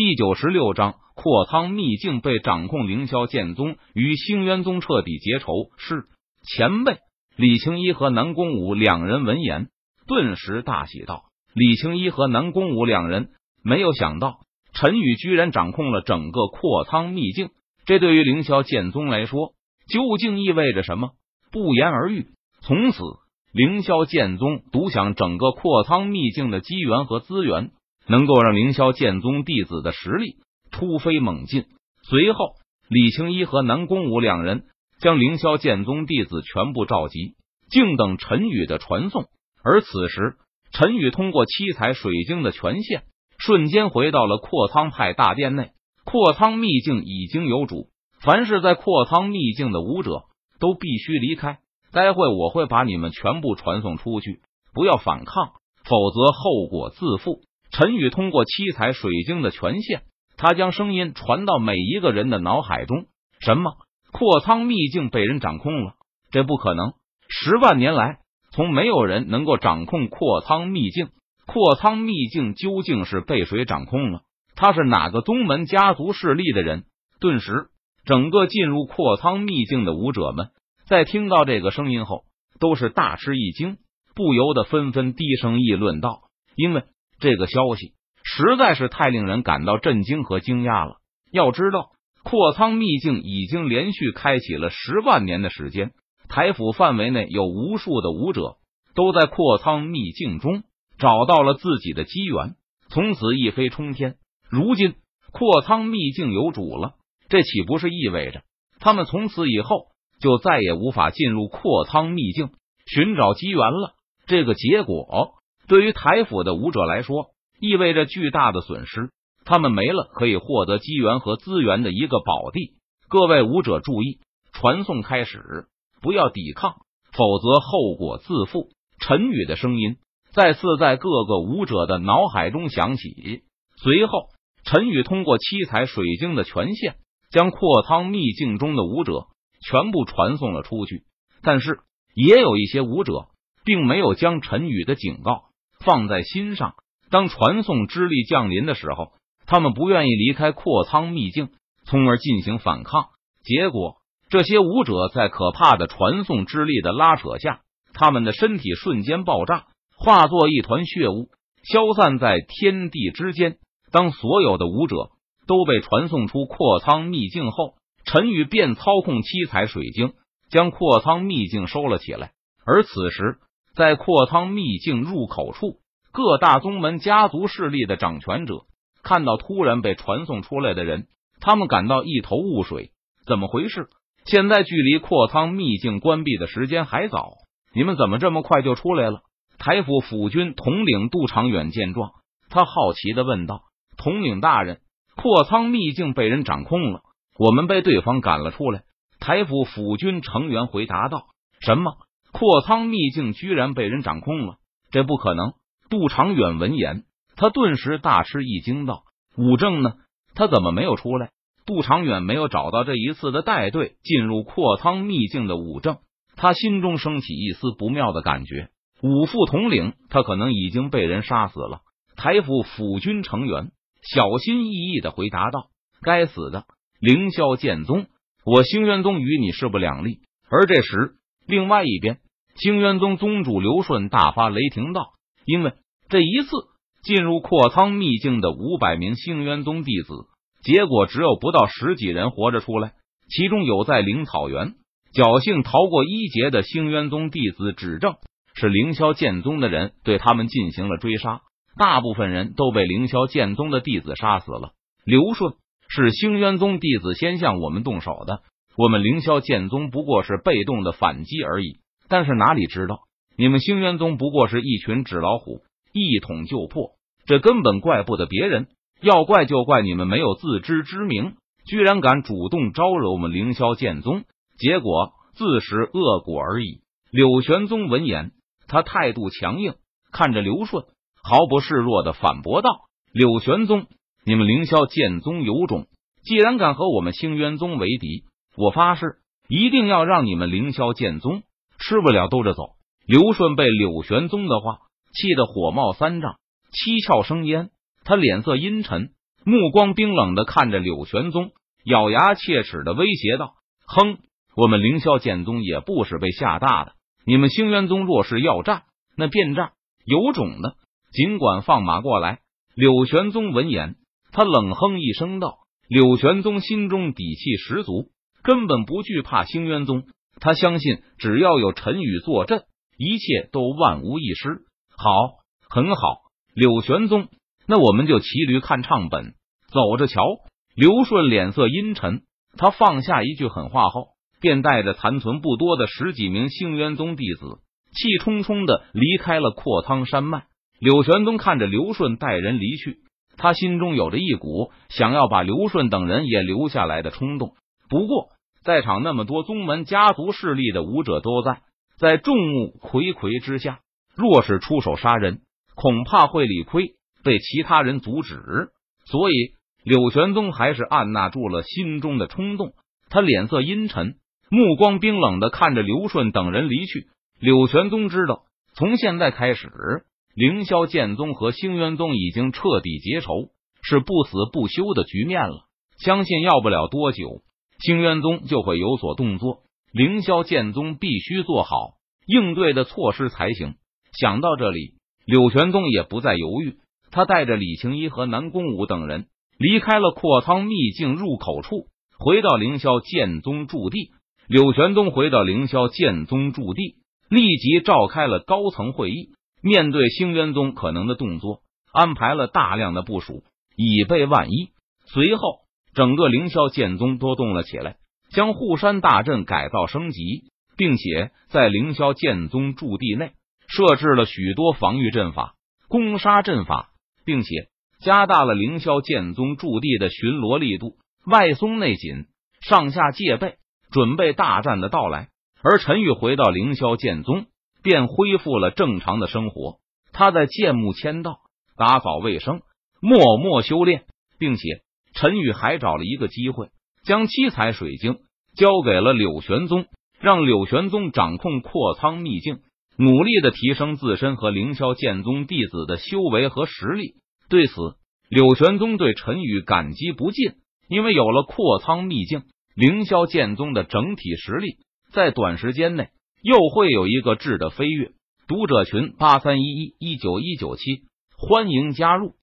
第九十六章，阔仓秘境被掌控，凌霄剑宗与星渊宗彻底结仇。是前辈李青一和南宫武两人闻言，顿时大喜道：“李青一和南宫武两人没有想到，陈宇居然掌控了整个阔仓秘境。这对于凌霄剑宗来说，究竟意味着什么？不言而喻。从此，凌霄剑宗独享整个阔仓秘境的机缘和资源。”能够让凌霄剑宗弟子的实力突飞猛进。随后，李青一和南宫武两人将凌霄剑宗弟子全部召集，静等陈宇的传送。而此时，陈宇通过七彩水晶的权限，瞬间回到了阔苍派大殿内。阔苍秘境已经有主，凡是在阔苍秘境的武者都必须离开。待会我会把你们全部传送出去，不要反抗，否则后果自负。陈宇通过七彩水晶的权限，他将声音传到每一个人的脑海中。什么？阔仓秘境被人掌控了？这不可能！十万年来，从没有人能够掌控阔仓秘境。阔仓秘境究竟是被谁掌控了？他是哪个宗门家族势力的人？顿时，整个进入阔仓秘境的武者们，在听到这个声音后，都是大吃一惊，不由得纷纷低声议论道：“因为。”这个消息实在是太令人感到震惊和惊讶了。要知道，阔仓秘境已经连续开启了十万年的时间，台府范围内有无数的武者都在阔仓秘境中找到了自己的机缘，从此一飞冲天。如今阔仓秘境有主了，这岂不是意味着他们从此以后就再也无法进入阔仓秘境寻找机缘了？这个结果。对于台府的武者来说，意味着巨大的损失。他们没了可以获得机缘和资源的一个宝地。各位武者注意，传送开始，不要抵抗，否则后果自负。陈宇的声音再次在各个武者的脑海中响起。随后，陈宇通过七彩水晶的权限，将阔苍秘境中的武者全部传送了出去。但是，也有一些武者并没有将陈宇的警告。放在心上。当传送之力降临的时候，他们不愿意离开阔仓秘境，从而进行反抗。结果，这些武者在可怕的传送之力的拉扯下，他们的身体瞬间爆炸，化作一团血雾，消散在天地之间。当所有的武者都被传送出阔仓秘境后，陈宇便操控七彩水晶将阔仓秘境收了起来。而此时，在阔仓秘境入口处，各大宗门家族势力的掌权者看到突然被传送出来的人，他们感到一头雾水。怎么回事？现在距离阔仓秘境关闭的时间还早，你们怎么这么快就出来了？台府府军统领杜长远见状，他好奇的问道：“统领大人，阔仓秘境被人掌控了，我们被对方赶了出来。”台府府军成员回答道：“什么？”阔苍秘境居然被人掌控了，这不可能！杜长远闻言，他顿时大吃一惊，道：“武正呢？他怎么没有出来？”杜长远没有找到这一次的带队进入阔苍秘境的武正，他心中升起一丝不妙的感觉。武副统领，他可能已经被人杀死了。台府府军成员小心翼翼的回答道：“该死的凌霄剑宗，我星渊宗与你势不两立。”而这时。另外一边，星渊宗宗主刘顺大发雷霆道：“因为这一次进入阔苍秘境的五百名星渊宗弟子，结果只有不到十几人活着出来，其中有在灵草原侥幸逃过一劫的星渊宗弟子，指证是凌霄剑宗的人对他们进行了追杀，大部分人都被凌霄剑宗的弟子杀死了。刘顺是星渊宗弟子先向我们动手的。”我们凌霄剑宗不过是被动的反击而已，但是哪里知道，你们星渊宗不过是一群纸老虎，一捅就破。这根本怪不得别人，要怪就怪你们没有自知之明，居然敢主动招惹我们凌霄剑宗，结果自食恶果而已。柳玄宗闻言，他态度强硬，看着刘顺，毫不示弱的反驳道：“柳玄宗，你们凌霄剑宗有种，既然敢和我们星渊宗为敌。”我发誓，一定要让你们凌霄剑宗吃不了兜着走。刘顺被柳玄宗的话气得火冒三丈，七窍生烟，他脸色阴沉，目光冰冷的看着柳玄宗，咬牙切齿的威胁道：“哼，我们凌霄剑宗也不是被吓大的。你们星渊宗若是要战，那便战，有种的尽管放马过来。”柳玄宗闻言，他冷哼一声道：“柳玄宗心中底气十足，根本不惧怕星渊宗。他相信，只要有陈宇坐镇，一切都万无一失。好，很好，柳玄宗，那我们就骑驴看唱本，走着瞧。”刘顺脸色阴沉，他放下一句狠话后，便带着残存不多的十几名星渊宗弟子，气冲冲的离开了阔苍山脉。柳玄宗看着刘顺带人离去，他心中有着一股想要把刘顺等人也留下来的冲动。不过，在场那么多宗门家族势力的武者都在，在众目睽睽之下，若是出手杀人，恐怕会理亏，被其他人阻止。所以，柳玄宗还是按捺住了心中的冲动。他脸色阴沉，目光冰冷的看着刘顺等人离去。柳玄宗知道，从现在开始。凌霄剑宗和星渊宗已经彻底结仇，是不死不休的局面了。相信要不了多久，星渊宗就会有所动作。凌霄剑宗必须做好应对的措施才行。想到这里，柳玄宗也不再犹豫，他带着李青衣和南宫武等人离开了阔苍秘境入口处，回到凌霄剑宗驻地。柳玄宗回到凌霄剑宗驻地，立即召开了高层会议。面对星渊宗可能的动作，安排了大量的部署，以备万一。随后，整个凌霄剑宗都动了起来，将护山大阵改造升级，并且在凌霄剑宗驻地内设置了许多防御阵法、攻杀阵法，并且加大了凌霄剑宗驻地的巡逻力度，外松内紧，上下戒备，准备大战的到来。而陈宇回到凌霄剑宗。便恢复了正常的生活。他在剑木签到，打扫卫生，默默修炼，并且陈宇还找了一个机会，将七彩水晶交给了柳玄宗，让柳玄宗掌控阔苍秘境，努力的提升自身和凌霄剑宗弟子的修为和实力。对此，柳玄宗对陈宇感激不尽，因为有了阔苍秘境，凌霄剑宗的整体实力在短时间内。又会有一个质的飞跃，读者群八三一一一九一九七，欢迎加入。